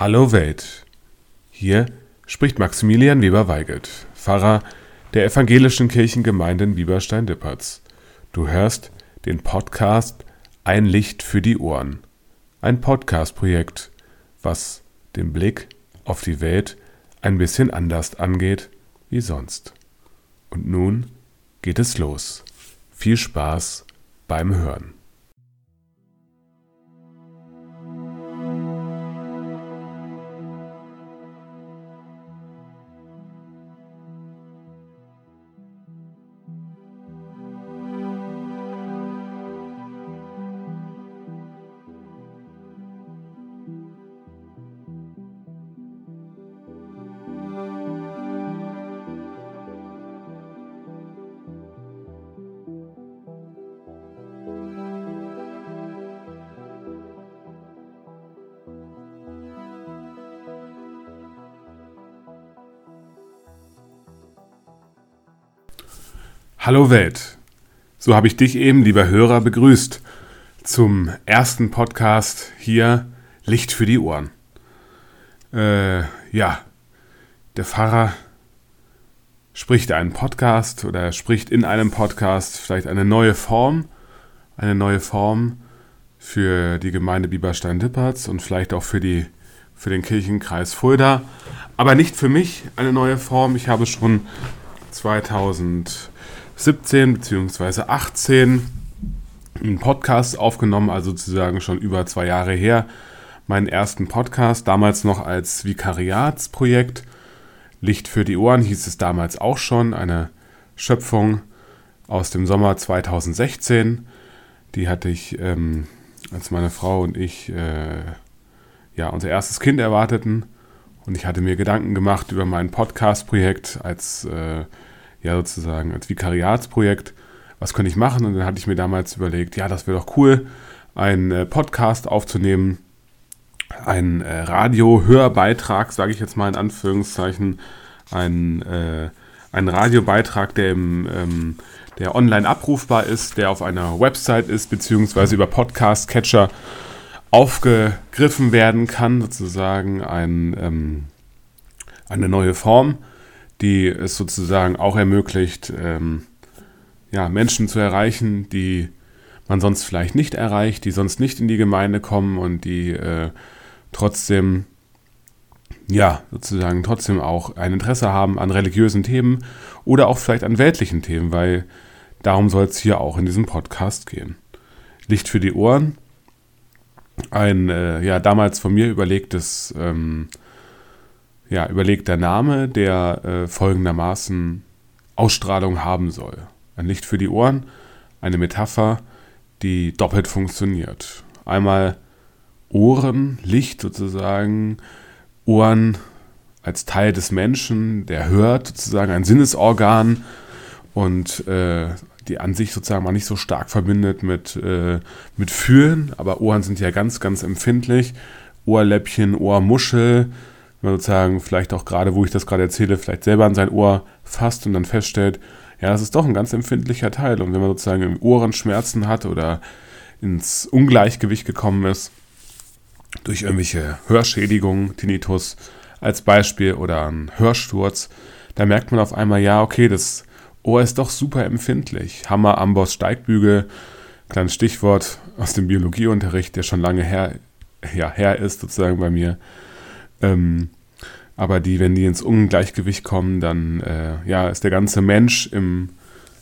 Hallo Welt. Hier spricht Maximilian Weber-Weigelt, Pfarrer der evangelischen Kirchengemeinde in Bieberstein-Dippertz. Du hörst den Podcast Ein Licht für die Ohren. Ein Podcast-Projekt, was den Blick auf die Welt ein bisschen anders angeht wie sonst. Und nun geht es los. Viel Spaß beim Hören. Hallo Welt. So habe ich dich eben, lieber Hörer, begrüßt zum ersten Podcast hier Licht für die Ohren. Äh, ja, der Pfarrer spricht einen Podcast oder spricht in einem Podcast vielleicht eine neue Form, eine neue Form für die Gemeinde Bieberstein-Dippertz und vielleicht auch für, die, für den Kirchenkreis Fulda, aber nicht für mich eine neue Form. Ich habe schon 2000 17 bzw. 18 einen Podcast aufgenommen, also sozusagen schon über zwei Jahre her. Meinen ersten Podcast, damals noch als Vikariatsprojekt. Licht für die Ohren hieß es damals auch schon, eine Schöpfung aus dem Sommer 2016. Die hatte ich, ähm, als meine Frau und ich äh, ja, unser erstes Kind erwarteten. Und ich hatte mir Gedanken gemacht über mein Podcast-Projekt als äh, ja sozusagen als Vikariatsprojekt, was könnte ich machen? Und dann hatte ich mir damals überlegt, ja, das wäre doch cool, einen äh, Podcast aufzunehmen, einen äh, Radio-Hörbeitrag, sage ich jetzt mal in Anführungszeichen, ein, äh, einen Radiobeitrag, der, im, ähm, der online abrufbar ist, der auf einer Website ist, beziehungsweise über Podcast-Catcher aufgegriffen werden kann, sozusagen ein, ähm, eine neue Form die es sozusagen auch ermöglicht, ähm, ja, Menschen zu erreichen, die man sonst vielleicht nicht erreicht, die sonst nicht in die Gemeinde kommen und die äh, trotzdem, ja, sozusagen trotzdem auch ein Interesse haben an religiösen Themen oder auch vielleicht an weltlichen Themen, weil darum soll es hier auch in diesem Podcast gehen. Licht für die Ohren, ein äh, ja damals von mir überlegtes ähm, ja, überlegter Name, der äh, folgendermaßen Ausstrahlung haben soll. Ein Licht für die Ohren, eine Metapher, die doppelt funktioniert. Einmal Ohren, Licht sozusagen, Ohren als Teil des Menschen, der hört sozusagen ein Sinnesorgan und äh, die an sich sozusagen mal nicht so stark verbindet mit, äh, mit Fühlen, aber Ohren sind ja ganz, ganz empfindlich. Ohrläppchen, Ohrmuschel, wenn man sozusagen vielleicht auch gerade, wo ich das gerade erzähle, vielleicht selber an sein Ohr fasst und dann feststellt, ja, das ist doch ein ganz empfindlicher Teil. Und wenn man sozusagen im Ohren Schmerzen hat oder ins Ungleichgewicht gekommen ist, durch irgendwelche Hörschädigungen, Tinnitus als Beispiel oder ein Hörsturz, da merkt man auf einmal, ja, okay, das Ohr ist doch super empfindlich. Hammer, Amboss, Steigbügel, kleines Stichwort aus dem Biologieunterricht, der schon lange her, ja, her ist, sozusagen bei mir. Ähm, aber die, wenn die ins Ungleichgewicht kommen, dann äh, ja, ist der ganze Mensch im,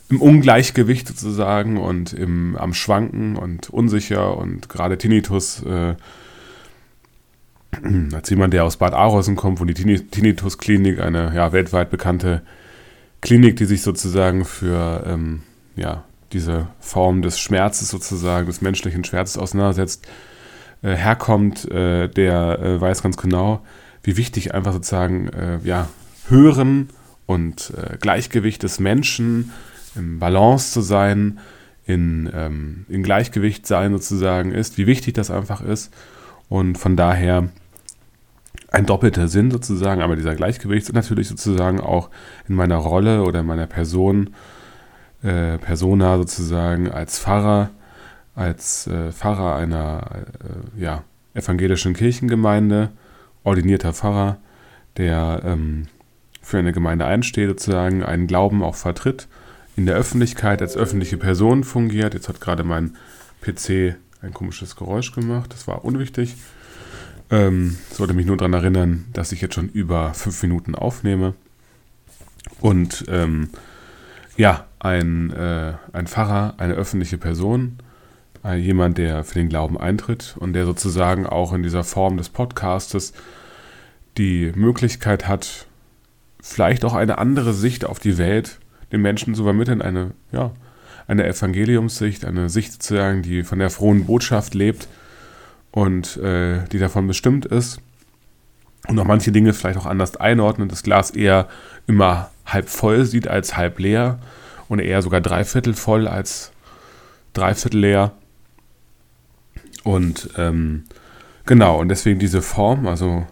im Ungleichgewicht sozusagen und im, am Schwanken und unsicher und gerade Tinnitus, äh, als jemand, der aus Bad Arolsen kommt, wo die Tinnitus-Klinik, eine ja, weltweit bekannte Klinik, die sich sozusagen für ähm, ja, diese Form des Schmerzes sozusagen, des menschlichen Schmerzes auseinandersetzt, äh, herkommt, äh, der äh, weiß ganz genau, wie wichtig einfach sozusagen äh, ja, Hören und äh, Gleichgewicht des Menschen, im Balance zu sein, in, ähm, in Gleichgewicht sein sozusagen ist, wie wichtig das einfach ist. Und von daher ein doppelter Sinn sozusagen, aber dieser Gleichgewicht ist natürlich sozusagen auch in meiner Rolle oder in meiner Person, äh, Persona sozusagen als Pfarrer als äh, Pfarrer einer äh, ja, evangelischen Kirchengemeinde ordinierter Pfarrer, der ähm, für eine Gemeinde einsteht, sozusagen einen Glauben auch vertritt, in der Öffentlichkeit als öffentliche Person fungiert. Jetzt hat gerade mein PC ein komisches Geräusch gemacht, das war unwichtig. Ähm, sollte mich nur daran erinnern, dass ich jetzt schon über fünf Minuten aufnehme. Und ähm, ja, ein, äh, ein Pfarrer, eine öffentliche Person, jemand, der für den Glauben eintritt und der sozusagen auch in dieser Form des Podcastes die Möglichkeit hat, vielleicht auch eine andere Sicht auf die Welt den Menschen zu vermitteln, eine, ja, eine Evangeliumssicht, eine Sicht sozusagen, die von der frohen Botschaft lebt und äh, die davon bestimmt ist und auch manche Dinge vielleicht auch anders einordnet, das Glas eher immer halb voll sieht als halb leer und eher sogar dreiviertel voll als dreiviertel leer. Und ähm, genau, und deswegen diese Form, also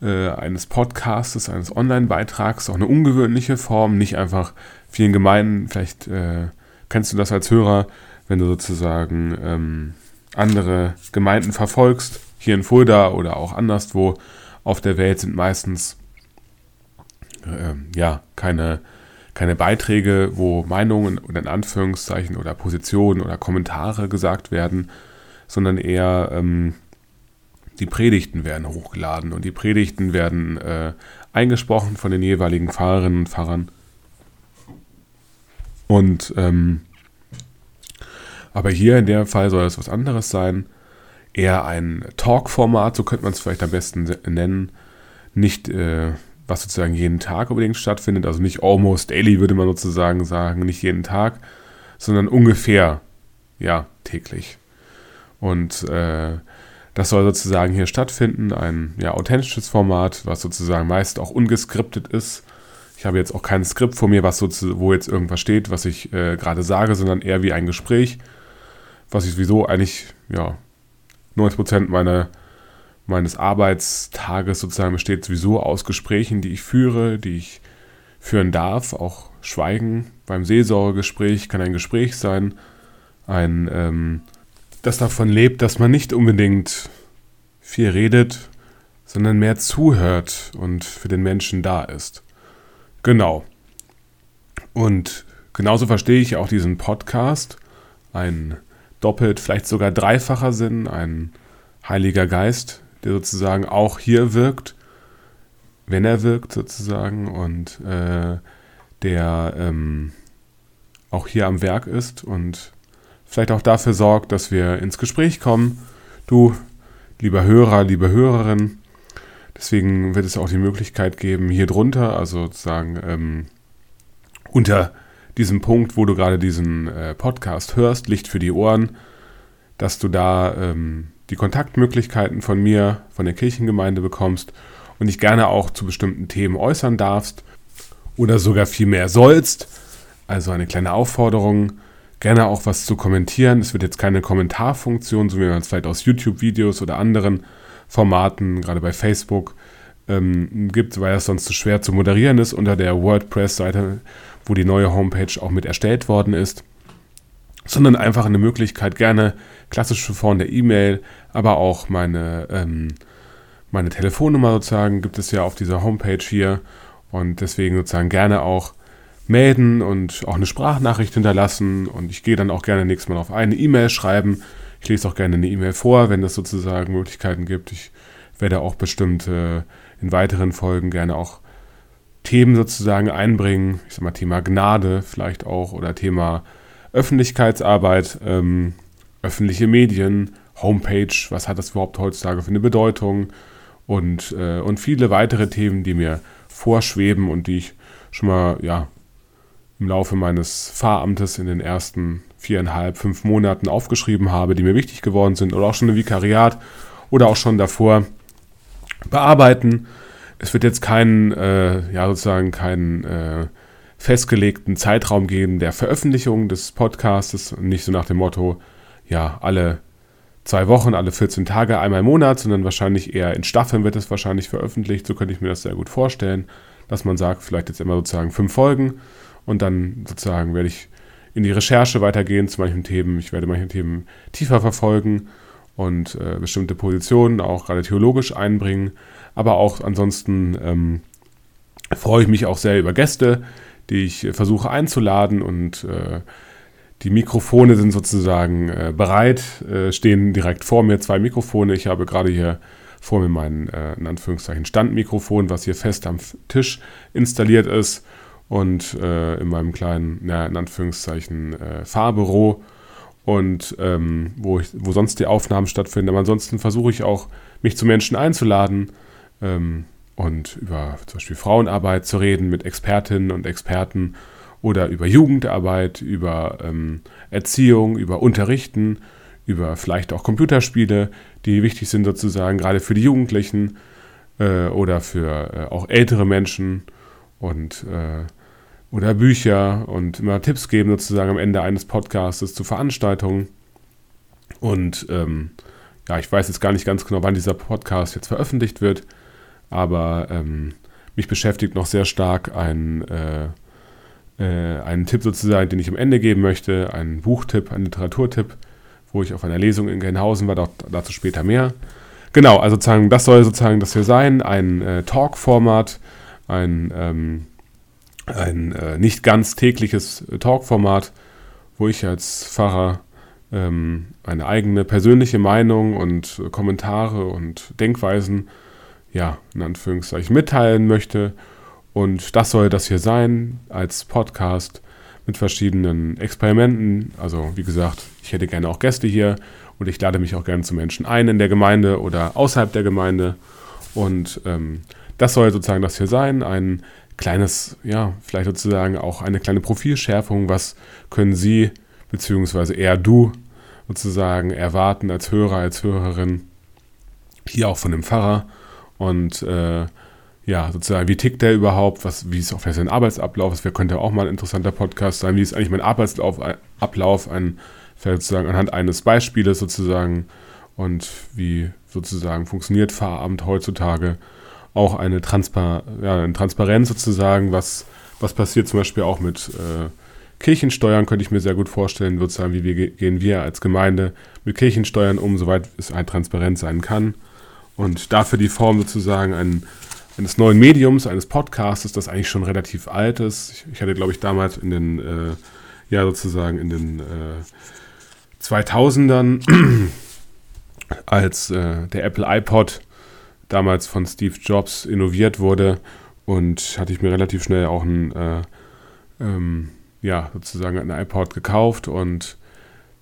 äh, eines Podcasts, eines Online-Beitrags, auch eine ungewöhnliche Form, nicht einfach vielen Gemeinden, vielleicht äh, kennst du das als Hörer, wenn du sozusagen ähm, andere Gemeinden verfolgst, hier in Fulda oder auch anderswo auf der Welt sind meistens äh, ja keine, keine Beiträge, wo Meinungen oder in Anführungszeichen oder Positionen oder Kommentare gesagt werden, sondern eher ähm, die Predigten werden hochgeladen und die Predigten werden äh, eingesprochen von den jeweiligen Pfarrerinnen und Pfarrern. Und ähm, aber hier in dem Fall soll es was anderes sein. Eher ein Talk-Format, so könnte man es vielleicht am besten nennen. Nicht, äh, was sozusagen jeden Tag unbedingt stattfindet, also nicht almost daily, würde man sozusagen sagen, nicht jeden Tag, sondern ungefähr, ja, täglich. Und äh, das soll sozusagen hier stattfinden, ein ja, authentisches Format, was sozusagen meist auch ungeskriptet ist. Ich habe jetzt auch kein Skript vor mir, was wo jetzt irgendwas steht, was ich äh, gerade sage, sondern eher wie ein Gespräch, was ich sowieso eigentlich, ja, 90% meiner, meines Arbeitstages sozusagen besteht sowieso aus Gesprächen, die ich führe, die ich führen darf. Auch Schweigen beim Seelsorgegespräch kann ein Gespräch sein, ein ähm, das davon lebt, dass man nicht unbedingt viel redet, sondern mehr zuhört und für den Menschen da ist. Genau. Und genauso verstehe ich auch diesen Podcast. Ein doppelt, vielleicht sogar dreifacher Sinn, ein Heiliger Geist, der sozusagen auch hier wirkt, wenn er wirkt sozusagen und äh, der ähm, auch hier am Werk ist und vielleicht auch dafür sorgt, dass wir ins Gespräch kommen. Du, lieber Hörer, liebe Hörerin, deswegen wird es auch die Möglichkeit geben, hier drunter, also sozusagen ähm, unter diesem Punkt, wo du gerade diesen äh, Podcast hörst, Licht für die Ohren, dass du da ähm, die Kontaktmöglichkeiten von mir, von der Kirchengemeinde bekommst und dich gerne auch zu bestimmten Themen äußern darfst oder sogar viel mehr sollst. Also eine kleine Aufforderung, gerne auch was zu kommentieren. Es wird jetzt keine Kommentarfunktion, so wie man es vielleicht aus YouTube-Videos oder anderen Formaten, gerade bei Facebook, ähm, gibt, weil es sonst zu schwer zu moderieren ist unter der WordPress-Seite, wo die neue Homepage auch mit erstellt worden ist. Sondern einfach eine Möglichkeit, gerne klassische Form der E-Mail, aber auch meine, ähm, meine Telefonnummer sozusagen gibt es ja auf dieser Homepage hier. Und deswegen sozusagen gerne auch melden und auch eine Sprachnachricht hinterlassen. Und ich gehe dann auch gerne nächstes Mal auf eine E-Mail schreiben. Ich lese auch gerne eine E-Mail vor, wenn es sozusagen Möglichkeiten gibt. Ich werde auch bestimmt äh, in weiteren Folgen gerne auch Themen sozusagen einbringen. Ich sag mal Thema Gnade vielleicht auch oder Thema Öffentlichkeitsarbeit, ähm, öffentliche Medien, Homepage, was hat das überhaupt heutzutage für eine Bedeutung und, äh, und viele weitere Themen, die mir vorschweben und die ich schon mal ja, im Laufe meines Pfarramtes in den ersten viereinhalb, fünf Monaten aufgeschrieben habe, die mir wichtig geworden sind oder auch schon im Vikariat oder auch schon davor bearbeiten. Es wird jetzt keinen, äh, ja sozusagen keinen äh, festgelegten Zeitraum geben der Veröffentlichung des Podcasts, nicht so nach dem Motto, ja, alle zwei Wochen, alle 14 Tage, einmal im Monat, sondern wahrscheinlich eher in Staffeln wird es wahrscheinlich veröffentlicht. So könnte ich mir das sehr gut vorstellen, dass man sagt, vielleicht jetzt immer sozusagen fünf Folgen und dann sozusagen werde ich in die Recherche weitergehen zu manchen Themen. Ich werde manche Themen tiefer verfolgen und äh, bestimmte Positionen auch gerade theologisch einbringen. Aber auch ansonsten ähm, freue ich mich auch sehr über Gäste, die ich versuche einzuladen und äh, die Mikrofone sind sozusagen äh, bereit, äh, stehen direkt vor mir zwei Mikrofone. Ich habe gerade hier vor mir mein, äh, in Anführungszeichen, Standmikrofon, was hier fest am Tisch installiert ist und äh, in meinem kleinen, na, in Anführungszeichen, äh, Fahrbüro und ähm, wo, ich, wo sonst die Aufnahmen stattfinden. Aber ansonsten versuche ich auch, mich zu Menschen einzuladen ähm, und über zum Beispiel Frauenarbeit zu reden mit Expertinnen und Experten oder über Jugendarbeit, über ähm, Erziehung, über Unterrichten, über vielleicht auch Computerspiele, die wichtig sind sozusagen gerade für die Jugendlichen äh, oder für äh, auch ältere Menschen und äh, oder Bücher und immer Tipps geben sozusagen am Ende eines Podcasts zu Veranstaltungen. Und ähm, ja, ich weiß jetzt gar nicht ganz genau, wann dieser Podcast jetzt veröffentlicht wird, aber ähm, mich beschäftigt noch sehr stark ein, äh, äh, einen Tipp sozusagen, den ich am Ende geben möchte, einen Buchtipp, einen Literaturtipp, wo ich auf einer Lesung in Gelnhausen war, dazu später mehr. Genau, also sozusagen, das soll sozusagen das hier sein, ein äh, Talk-Format, ein ähm, ein äh, nicht ganz tägliches Talkformat, wo ich als Pfarrer ähm, eine eigene persönliche Meinung und äh, Kommentare und Denkweisen, ja, in Anführungszeichen mitteilen möchte. Und das soll das hier sein als Podcast mit verschiedenen Experimenten. Also wie gesagt, ich hätte gerne auch Gäste hier und ich lade mich auch gerne zu Menschen ein in der Gemeinde oder außerhalb der Gemeinde. Und ähm, das soll sozusagen das hier sein, ein kleines, ja, vielleicht sozusagen auch eine kleine Profilschärfung. Was können Sie, beziehungsweise eher du, sozusagen erwarten als Hörer, als Hörerin, hier auch von dem Pfarrer? Und äh, ja, sozusagen, wie tickt der überhaupt, was, wie ist auch sein Arbeitsablauf, das könnte auch mal ein interessanter Podcast sein, wie ist eigentlich mein Arbeitsablauf, Ablauf, ein, sozusagen anhand eines Beispieles sozusagen? Und wie sozusagen funktioniert Pfarramt heutzutage auch eine, Transpar ja, Transparenz sozusagen, was, was passiert zum Beispiel auch mit äh, Kirchensteuern, könnte ich mir sehr gut vorstellen, sozusagen, wie wir, gehen wir als Gemeinde mit Kirchensteuern um, soweit es ein transparent sein kann. Und dafür die Form sozusagen ein, eines neuen Mediums, eines Podcasts, das eigentlich schon relativ alt ist. Ich, ich hatte, glaube ich, damals in den, äh, ja, sozusagen in den äh, 2000ern, als äh, der Apple iPod damals von Steve Jobs innoviert wurde und hatte ich mir relativ schnell auch ein, äh, ähm, ja, sozusagen ein iPod gekauft und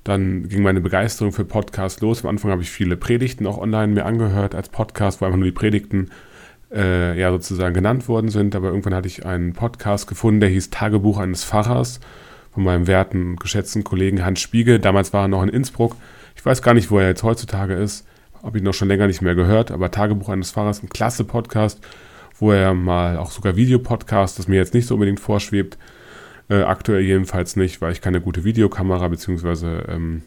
dann ging meine Begeisterung für Podcasts los. Am Anfang habe ich viele Predigten auch online mir angehört als Podcast, wo einfach nur die Predigten äh, ja sozusagen genannt worden sind. Aber irgendwann hatte ich einen Podcast gefunden, der hieß Tagebuch eines Pfarrers von meinem werten und geschätzten Kollegen Hans Spiegel. Damals war er noch in Innsbruck. Ich weiß gar nicht, wo er jetzt heutzutage ist habe ich noch schon länger nicht mehr gehört, aber Tagebuch eines Fahrers, ein klasse Podcast, wo er mal auch sogar Videopodcast, das mir jetzt nicht so unbedingt vorschwebt, äh, aktuell jedenfalls nicht, weil ich keine gute Videokamera bzw. Ähm,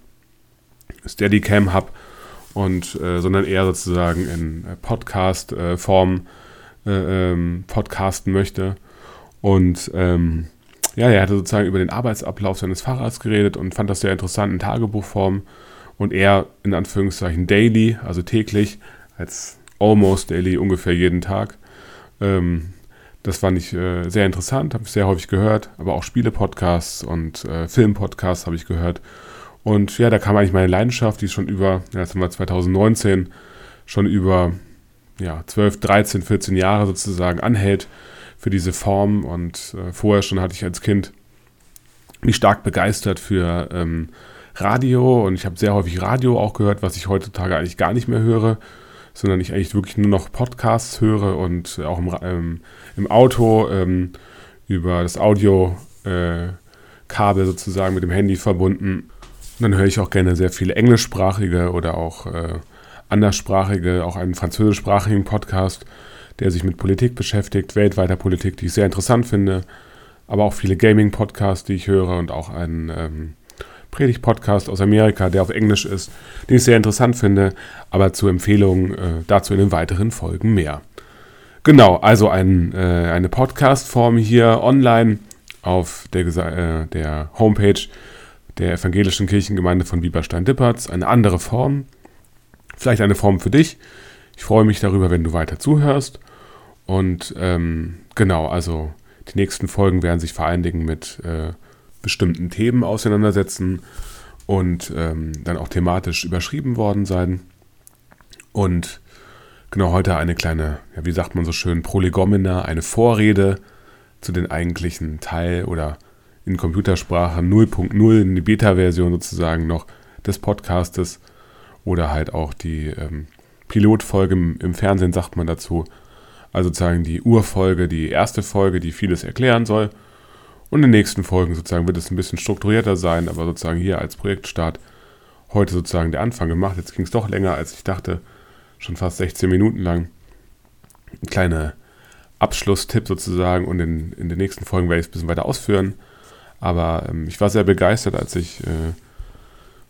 Steadicam habe und äh, sondern eher sozusagen in äh, Podcast-Form äh, ähm, podcasten möchte. Und ähm, ja, er hatte sozusagen über den Arbeitsablauf seines Fahrrads geredet und fand das sehr interessant in Tagebuchform und er in Anführungszeichen daily, also täglich, als almost daily ungefähr jeden Tag. Ähm, das fand ich äh, sehr interessant, habe ich sehr häufig gehört, aber auch Spiele-Podcasts und äh, Film-Podcasts habe ich gehört. Und ja, da kam eigentlich meine Leidenschaft, die schon über, ja, das wir 2019, schon über ja, 12, 13, 14 Jahre sozusagen anhält für diese Form. Und äh, vorher schon hatte ich als Kind mich stark begeistert für ähm, Radio und ich habe sehr häufig Radio auch gehört, was ich heutzutage eigentlich gar nicht mehr höre, sondern ich eigentlich wirklich nur noch Podcasts höre und auch im, ähm, im Auto ähm, über das Audio-Kabel äh, sozusagen mit dem Handy verbunden. Und dann höre ich auch gerne sehr viele englischsprachige oder auch äh, anderssprachige, auch einen französischsprachigen Podcast, der sich mit Politik beschäftigt, weltweiter Politik, die ich sehr interessant finde, aber auch viele Gaming-Podcasts, die ich höre und auch einen ähm, Predigt-Podcast aus Amerika, der auf Englisch ist, den ich sehr interessant finde, aber zur Empfehlung äh, dazu in den weiteren Folgen mehr. Genau, also ein, äh, eine Podcast-Form hier online auf der, äh, der Homepage der Evangelischen Kirchengemeinde von Bieberstein-Dippertz, eine andere Form. vielleicht eine Form für dich. Ich freue mich darüber, wenn du weiter zuhörst. Und ähm, genau, also die nächsten Folgen werden sich Dingen mit äh, bestimmten Themen auseinandersetzen und ähm, dann auch thematisch überschrieben worden sein. Und genau heute eine kleine, ja, wie sagt man so schön, Prolegomena, eine Vorrede zu den eigentlichen Teil oder in Computersprache 0.0, in die Beta-Version sozusagen noch des Podcastes oder halt auch die ähm, Pilotfolge im, im Fernsehen, sagt man dazu. Also sozusagen die Urfolge, die erste Folge, die vieles erklären soll. Und in den nächsten Folgen sozusagen wird es ein bisschen strukturierter sein, aber sozusagen hier als Projektstart heute sozusagen der Anfang gemacht. Jetzt ging es doch länger, als ich dachte. Schon fast 16 Minuten lang. Ein kleiner Abschlusstipp sozusagen und in, in den nächsten Folgen werde ich es ein bisschen weiter ausführen. Aber ähm, ich war sehr begeistert, als ich äh,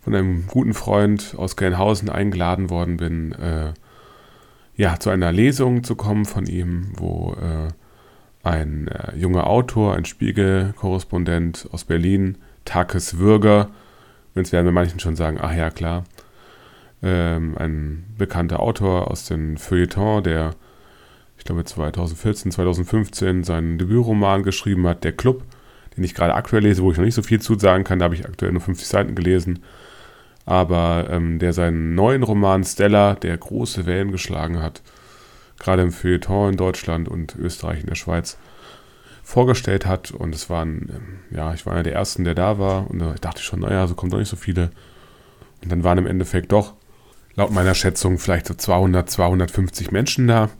von einem guten Freund aus Gelnhausen eingeladen worden bin, äh, ja, zu einer Lesung zu kommen von ihm, wo äh, ein äh, junger Autor, ein Spiegelkorrespondent aus Berlin, Takes Würger, jetzt werden wir manchen schon sagen, ach ja, klar, ähm, ein bekannter Autor aus dem Feuilleton, der, ich glaube, 2014, 2015 seinen Debütroman geschrieben hat, Der Club, den ich gerade aktuell lese, wo ich noch nicht so viel zu sagen kann, da habe ich aktuell nur 50 Seiten gelesen. Aber ähm, der seinen neuen Roman Stella, der große Wellen geschlagen hat, gerade im Feuilleton in Deutschland und Österreich in der Schweiz, vorgestellt hat. Und es waren, ähm, ja, ich war einer der ersten, der da war. Und da dachte ich schon, naja, so kommen doch nicht so viele. Und dann waren im Endeffekt doch, laut meiner Schätzung, vielleicht so 200, 250 Menschen da.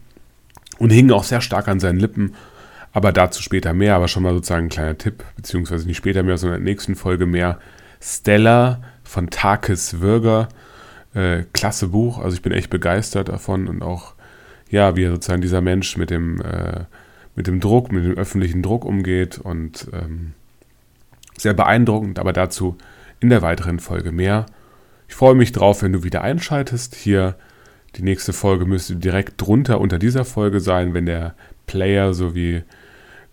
Und hingen auch sehr stark an seinen Lippen. Aber dazu später mehr. Aber schon mal sozusagen ein kleiner Tipp, beziehungsweise nicht später mehr, sondern in der nächsten Folge mehr. Stella von Takis Würger. Äh, klasse Buch, also ich bin echt begeistert davon und auch, ja, wie sozusagen dieser Mensch mit dem, äh, mit dem Druck, mit dem öffentlichen Druck umgeht und ähm, sehr beeindruckend, aber dazu in der weiteren Folge mehr. Ich freue mich drauf, wenn du wieder einschaltest. Hier die nächste Folge müsste direkt drunter unter dieser Folge sein, wenn der Player sowie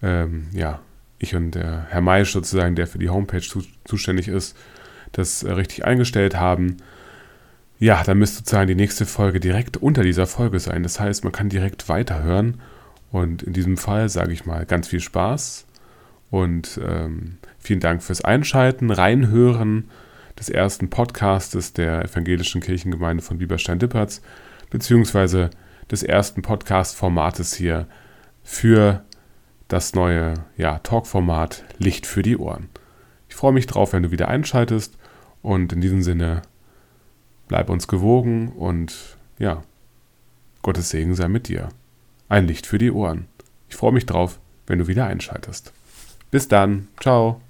ähm, ja, ich und der Herr Maisch sozusagen, der für die Homepage zu, zuständig ist, das äh, richtig eingestellt haben, ja, dann müsste sozusagen die nächste Folge direkt unter dieser Folge sein. Das heißt, man kann direkt weiterhören. Und in diesem Fall sage ich mal ganz viel Spaß und ähm, vielen Dank fürs Einschalten, Reinhören des ersten Podcastes der Evangelischen Kirchengemeinde von Bieberstein-Dippertz, beziehungsweise des ersten Podcast-Formates hier für das neue ja, Talk-Format Licht für die Ohren. Ich freue mich drauf, wenn du wieder einschaltest und in diesem Sinne, bleib uns gewogen und ja, Gottes Segen sei mit dir. Ein Licht für die Ohren. Ich freue mich drauf, wenn du wieder einschaltest. Bis dann. Ciao.